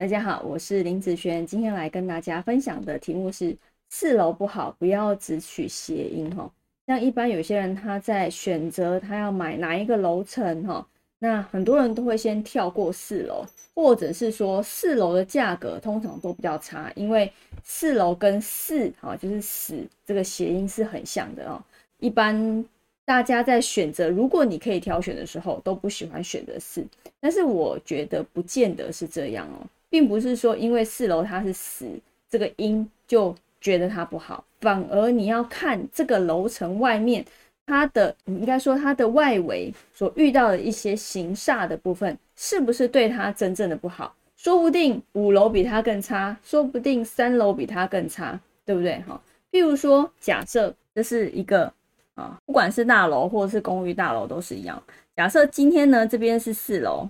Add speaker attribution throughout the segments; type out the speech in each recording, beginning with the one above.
Speaker 1: 大家好，我是林子璇，今天来跟大家分享的题目是四楼不好，不要只取谐音哈。像一般有些人他在选择他要买哪一个楼层哈，那很多人都会先跳过四楼，或者是说四楼的价格通常都比较差，因为四楼跟四哈就是死这个谐音是很像的哦。一般大家在选择，如果你可以挑选的时候，都不喜欢选择四，但是我觉得不见得是这样哦。并不是说因为四楼它是死这个音就觉得它不好，反而你要看这个楼层外面它的，应该说它的外围所遇到的一些形煞的部分，是不是对它真正的不好？说不定五楼比它更差，说不定三楼比它更差，对不对？哈，譬如说假设这是一个啊，不管是大楼或者是公寓大楼都是一样。假设今天呢这边是四楼。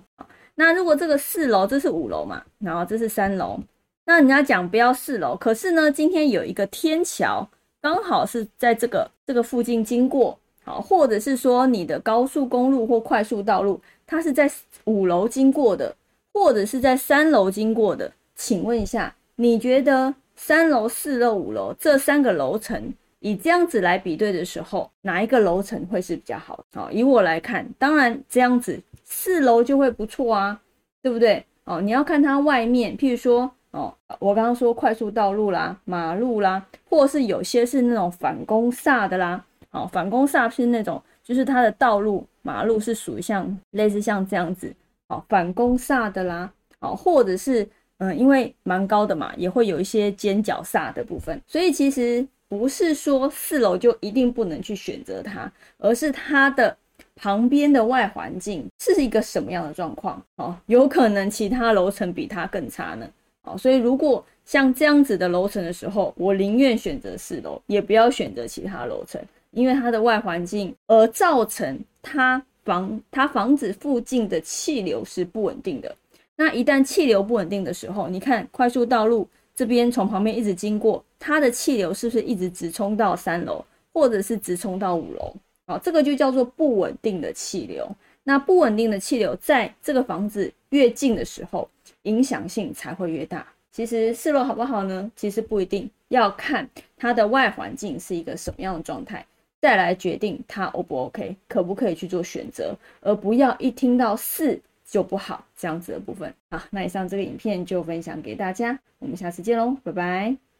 Speaker 1: 那如果这个四楼，这是五楼嘛，然后这是三楼，那人家讲不要四楼，可是呢，今天有一个天桥，刚好是在这个这个附近经过，好，或者是说你的高速公路或快速道路，它是在五楼经过的，或者是在三楼经过的，请问一下，你觉得三楼、四楼、五楼这三个楼层，以这样子来比对的时候，哪一个楼层会是比较好？好，以我来看，当然这样子。四楼就会不错啊，对不对？哦，你要看它外面，譬如说，哦，我刚刚说快速道路啦、马路啦，或是有些是那种反攻煞的啦，哦，反攻煞是那种，就是它的道路、马路是属于像类似像这样子，哦，反攻煞的啦，哦，或者是，嗯，因为蛮高的嘛，也会有一些尖角煞的部分，所以其实不是说四楼就一定不能去选择它，而是它的。旁边的外环境是一个什么样的状况？哦，有可能其他楼层比它更差呢。哦，所以如果像这样子的楼层的时候，我宁愿选择四楼，也不要选择其他楼层，因为它的外环境而造成它房它房子附近的气流是不稳定的。那一旦气流不稳定的时候，你看快速道路这边从旁边一直经过，它的气流是不是一直直冲到三楼，或者是直冲到五楼？好，这个就叫做不稳定的气流。那不稳定的气流在这个房子越近的时候，影响性才会越大。其实四楼好不好呢？其实不一定要看它的外环境是一个什么样的状态，再来决定它 O 不 OK，可不可以去做选择，而不要一听到四就不好这样子的部分。好，那以上这个影片就分享给大家，我们下次见喽，拜拜。